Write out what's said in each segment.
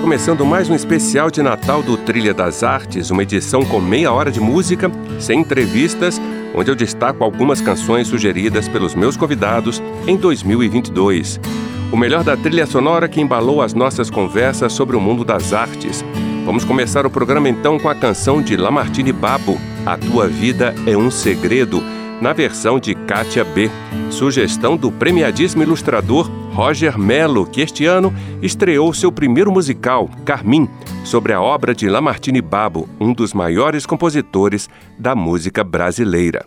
Começando mais um especial de Natal do Trilha das Artes, uma edição com meia hora de música, sem entrevistas, onde eu destaco algumas canções sugeridas pelos meus convidados em 2022. O melhor da trilha sonora que embalou as nossas conversas sobre o mundo das artes. Vamos começar o programa então com a canção de Lamartine Babo, A Tua Vida é um Segredo, na versão de Kátia B. Sugestão do premiadíssimo ilustrador Roger Mello, que este ano estreou seu primeiro musical, Carmim, sobre a obra de Lamartine Babo, um dos maiores compositores da música brasileira.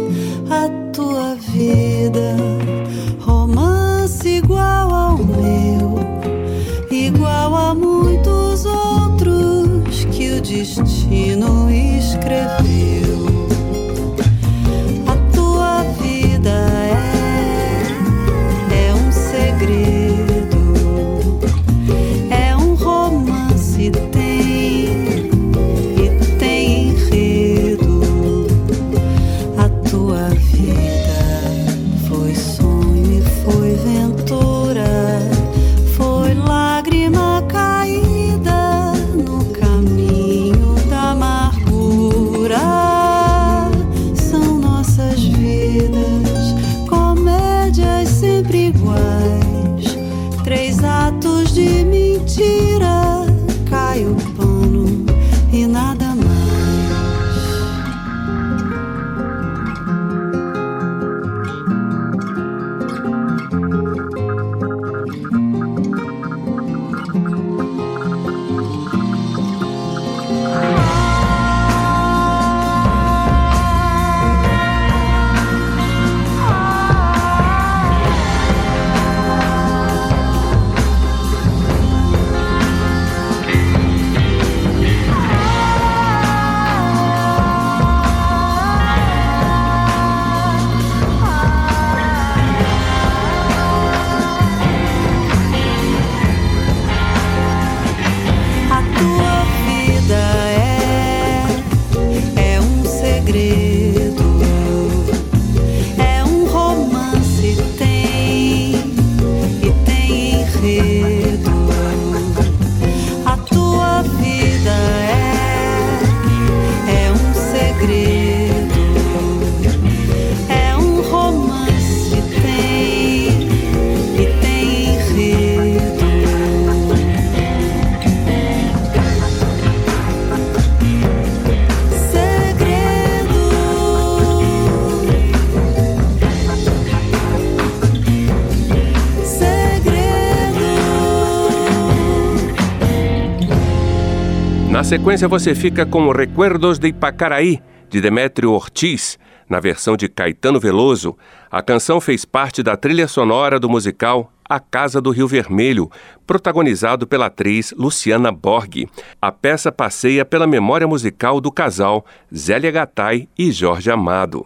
sequência, você fica com Recuerdos de Ipacaraí, de Demétrio Ortiz, na versão de Caetano Veloso. A canção fez parte da trilha sonora do musical A Casa do Rio Vermelho, protagonizado pela atriz Luciana Borghi. A peça passeia pela memória musical do casal Zélia Gattai e Jorge Amado.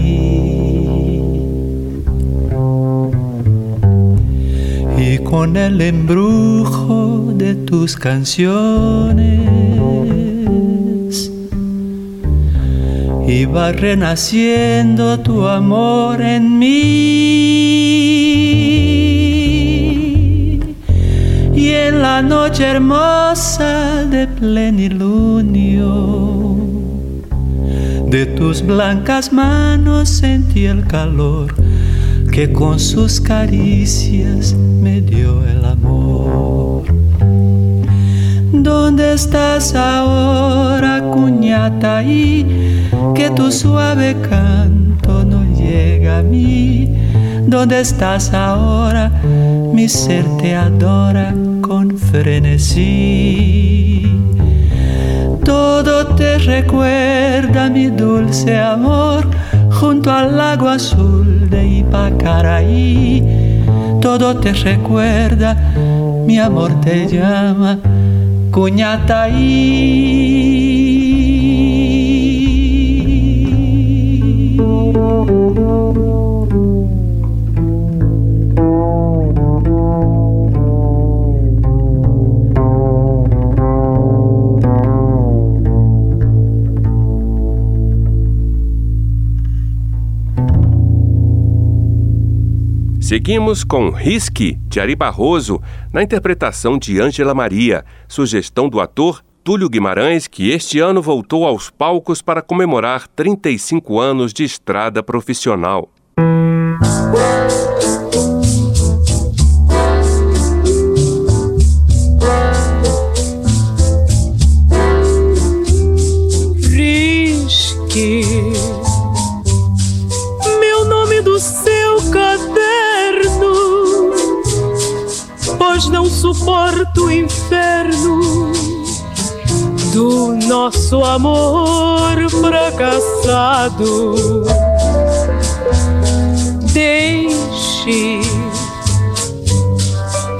Y con el embrujo de tus canciones. Iba renaciendo tu amor en mí. Y en la noche hermosa de plenilunio de tus blancas manos sentí el calor que con sus caricias me dio el amor. ¿Dónde estás ahora, cuñata? ahí que tu suave canto no llega a mí. ¿Dónde estás ahora? Mi ser te adora con frenesí. Todo te recuerda mi dulce amor junto al lago azul de Ipacaraí. Todo te recuerda, mi amor te llama, Cuñataí. Seguimos com Risque, de Ari Barroso, na interpretação de Ângela Maria, sugestão do ator Túlio Guimarães, que este ano voltou aos palcos para comemorar 35 anos de estrada profissional. Inferno do nosso amor fracassado. Deixe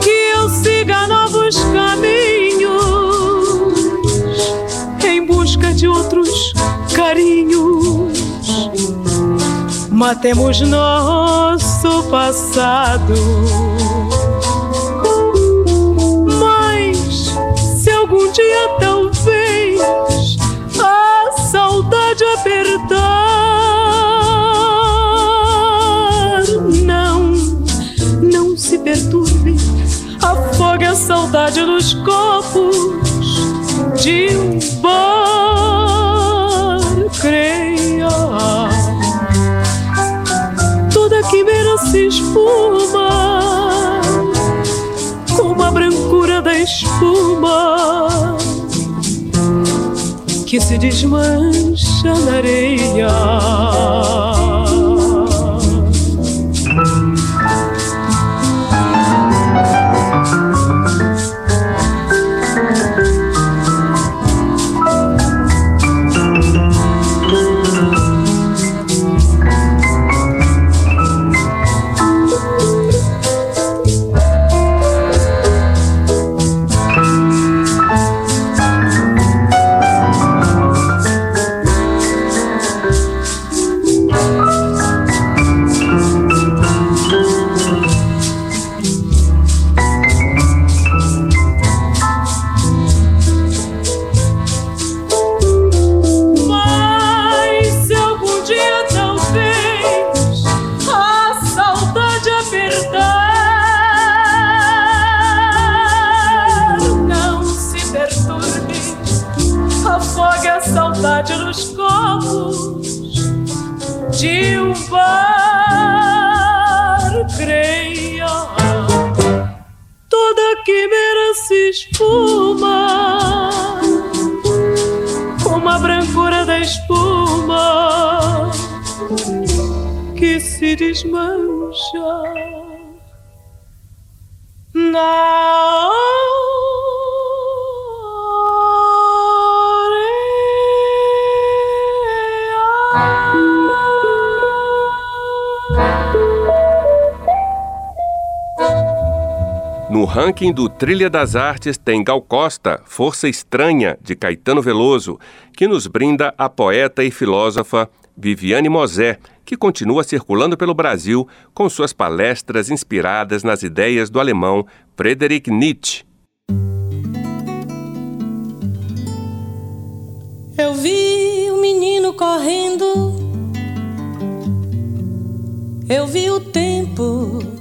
que eu siga novos caminhos em busca de outros carinhos. Matemos nosso passado. Talvez a saudade apertar. Não, não se perturbe, afogue a saudade nos copos de um se desmancha na areia. Nos copos de um bar. Creia, toda quimera se esfuma, como a brancura da espuma que se desmancha na ranking do Trilha das Artes tem Gal Costa, Força Estranha, de Caetano Veloso, que nos brinda a poeta e filósofa Viviane Mosé, que continua circulando pelo Brasil com suas palestras inspiradas nas ideias do alemão Friedrich Nietzsche. Eu vi o menino correndo, eu vi o tempo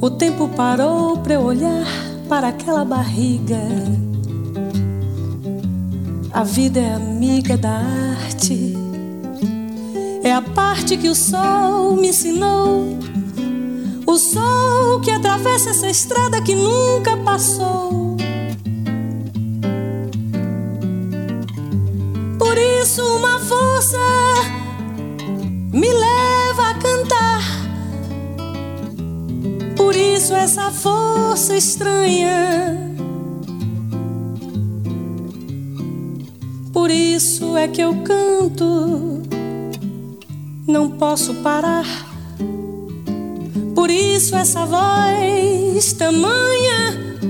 o tempo parou para eu olhar para aquela barriga. A vida é amiga da arte, é a parte que o sol me ensinou. O sol que atravessa essa estrada que nunca passou. Por isso, uma força isso essa força estranha. Por isso é que eu canto, não posso parar. Por isso essa voz tamanha.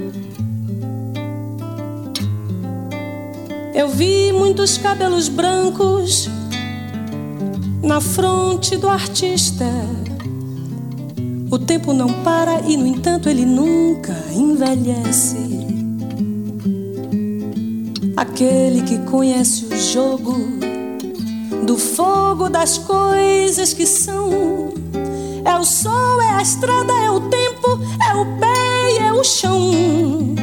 Eu vi muitos cabelos brancos na fronte do artista o tempo não para e, no entanto, ele nunca envelhece. Aquele que conhece o jogo do fogo das coisas que são. É o sol, é a estrada, é o tempo, é o pé e é o chão.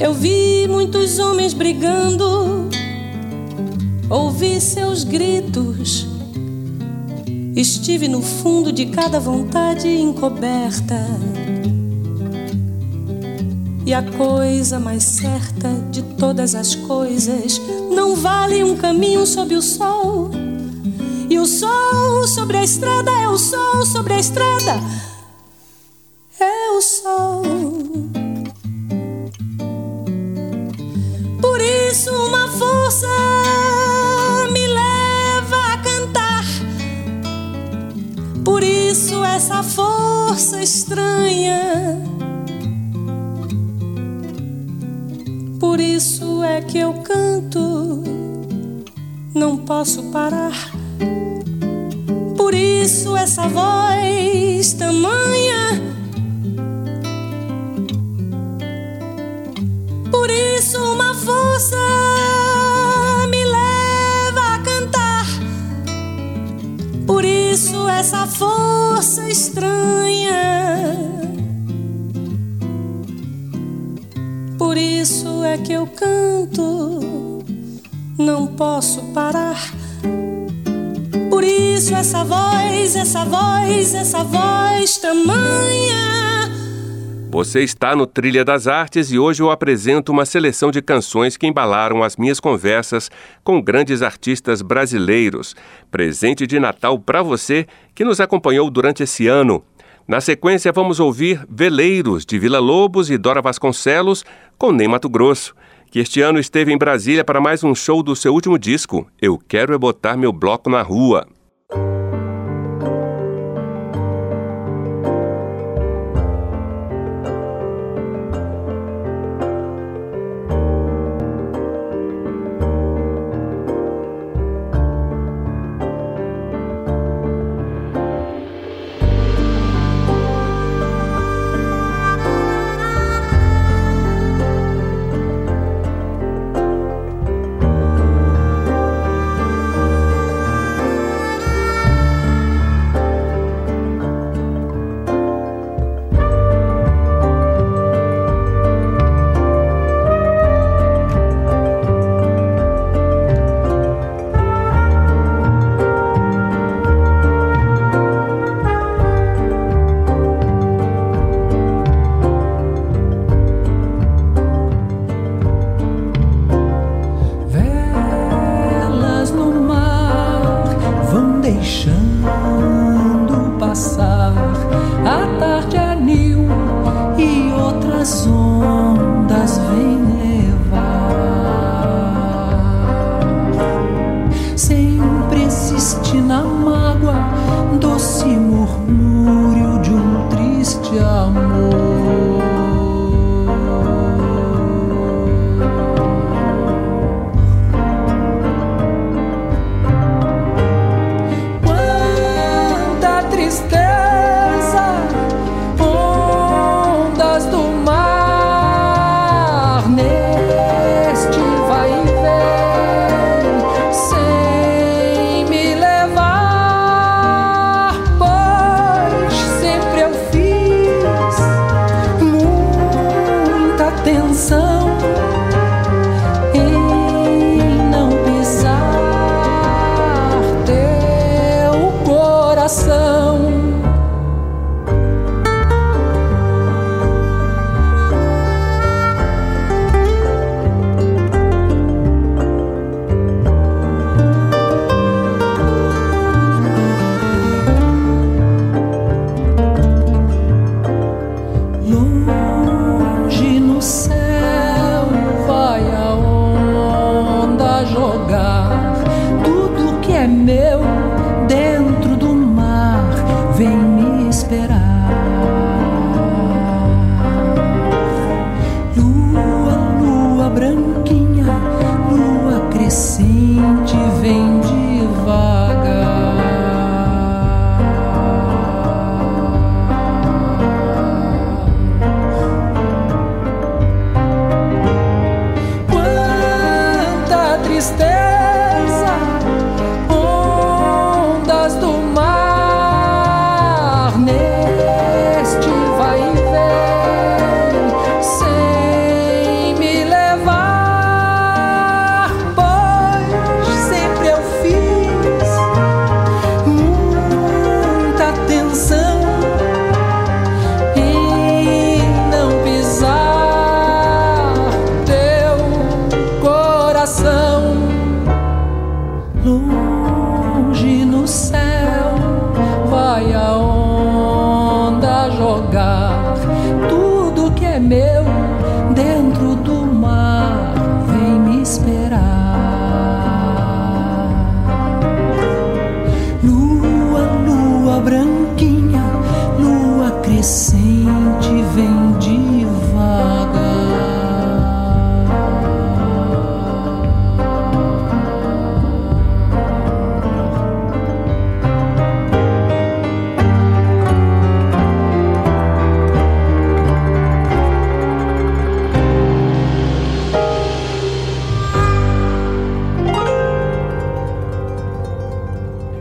Eu vi muitos homens brigando, ouvi seus gritos Estive no fundo de cada vontade encoberta. E a coisa mais certa de todas as coisas não vale um caminho sob o sol. E o sol sobre a estrada é o sol sobre a estrada. É o sol. Por isso, uma força essa força estranha. Por isso é que eu canto, não posso parar. Por isso essa voz tamanha. Por isso uma força essa força estranha. Por isso é que eu canto, não posso parar. Por isso essa voz, essa voz, essa voz tamanha. Você está no Trilha das Artes e hoje eu apresento uma seleção de canções que embalaram as minhas conversas com grandes artistas brasileiros. Presente de Natal para você que nos acompanhou durante esse ano. Na sequência, vamos ouvir Veleiros, de Vila Lobos e Dora Vasconcelos, com Ney Mato Grosso, que este ano esteve em Brasília para mais um show do seu último disco, Eu Quero É Botar Meu Bloco na Rua.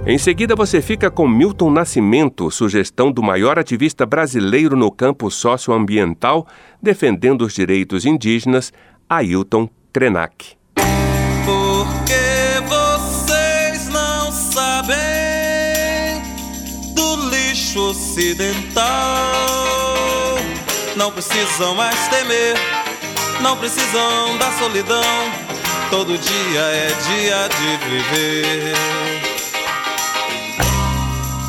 Em seguida, você fica com Milton Nascimento, sugestão do maior ativista brasileiro no campo socioambiental, defendendo os direitos indígenas, Ailton Krenak. Porque vocês não sabem do lixo ocidental. Não precisam mais temer, não precisam da solidão. Todo dia é dia de viver.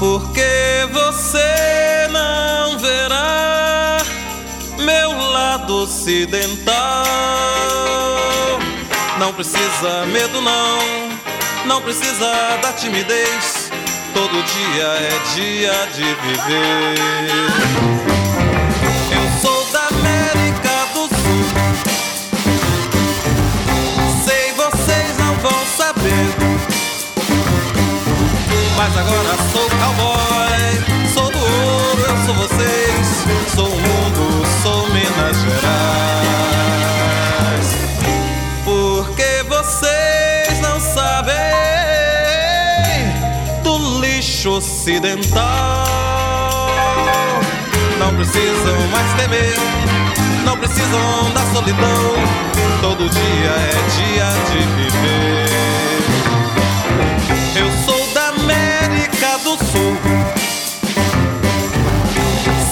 Porque você não verá meu lado ocidental. Não precisa medo, não, não precisa da timidez. Todo dia é dia de viver. Mas agora sou cowboy. Sou do ouro, eu sou vocês. Sou o mundo, sou Minas Gerais. Porque vocês não sabem do lixo ocidental. Não precisam mais temer, não precisam da solidão. Todo dia é dia de viver. Do Sul.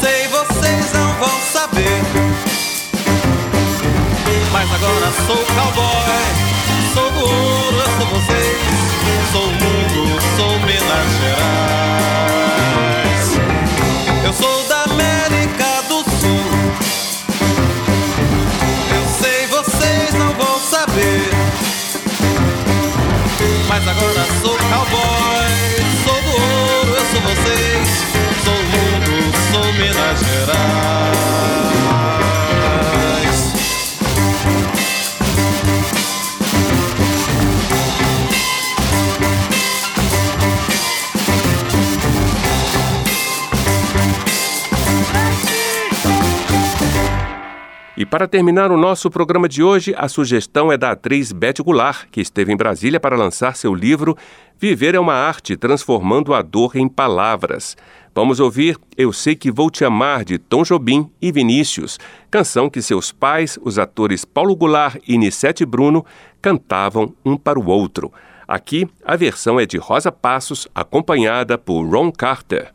Sei vocês não vão saber, mas agora sou cowboy, para terminar o nosso programa de hoje, a sugestão é da atriz Beth Goulart, que esteve em Brasília para lançar seu livro Viver é uma Arte, Transformando a Dor em Palavras. Vamos ouvir Eu Sei Que Vou Te Amar, de Tom Jobim e Vinícius, canção que seus pais, os atores Paulo Goulart e Nissete Bruno, cantavam um para o outro. Aqui, a versão é de Rosa Passos, acompanhada por Ron Carter.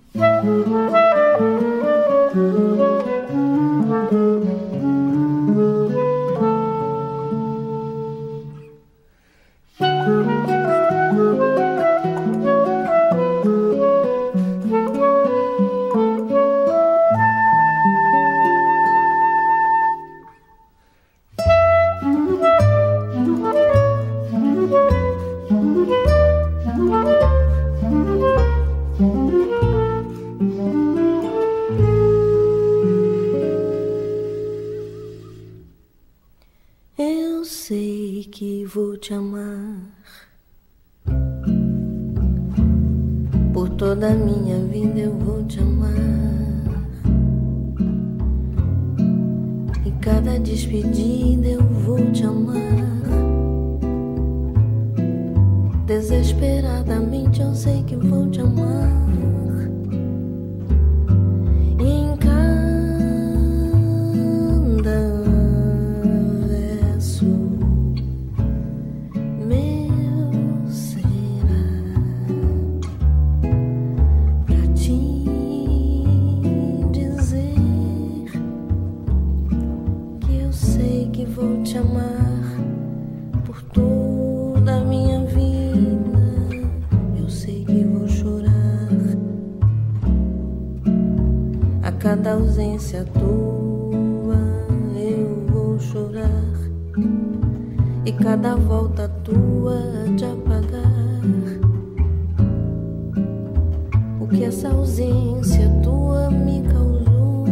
Te amar por toda a minha vida eu vou te amar. E cada despedida eu vou te amar. Desesperadamente eu sei que vou te amar cada volta tua te apagar. O que essa ausência tua me causou?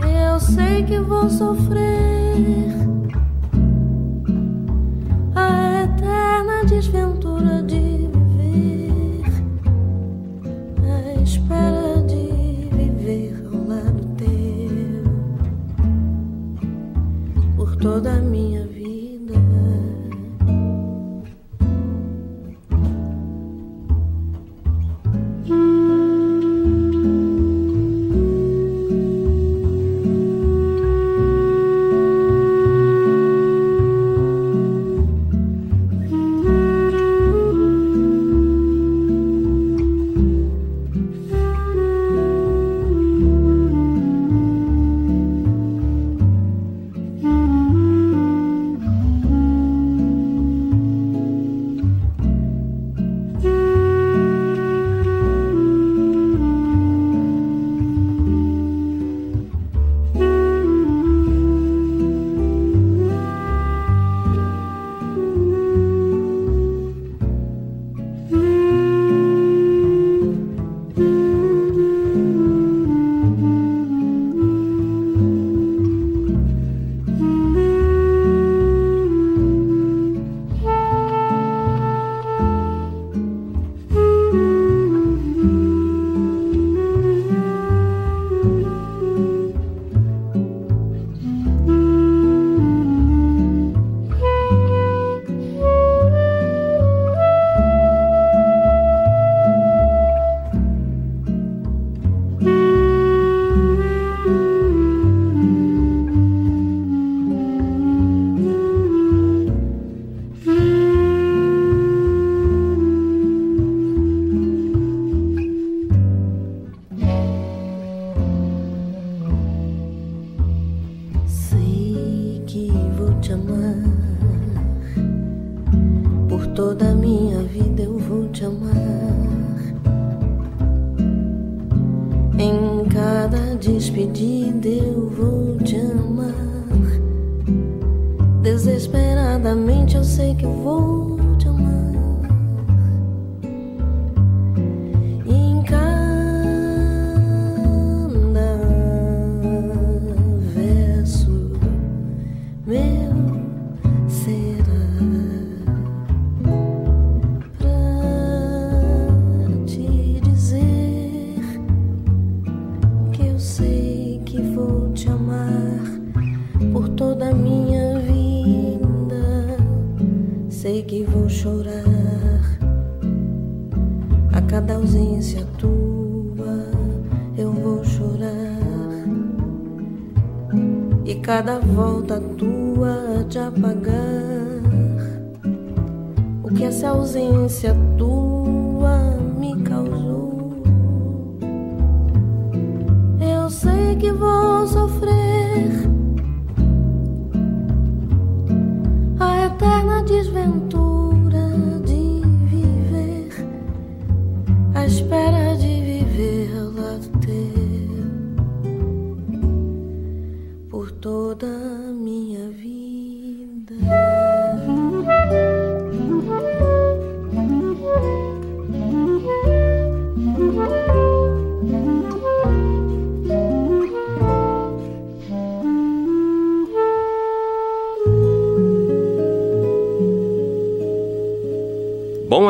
Eu sei que vou sofrer eterna desventura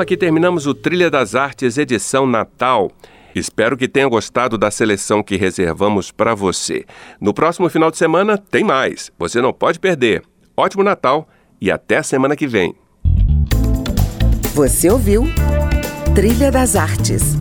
aqui terminamos o Trilha das Artes edição Natal. Espero que tenha gostado da seleção que reservamos para você. No próximo final de semana tem mais. Você não pode perder. Ótimo Natal e até semana que vem. Você ouviu Trilha das Artes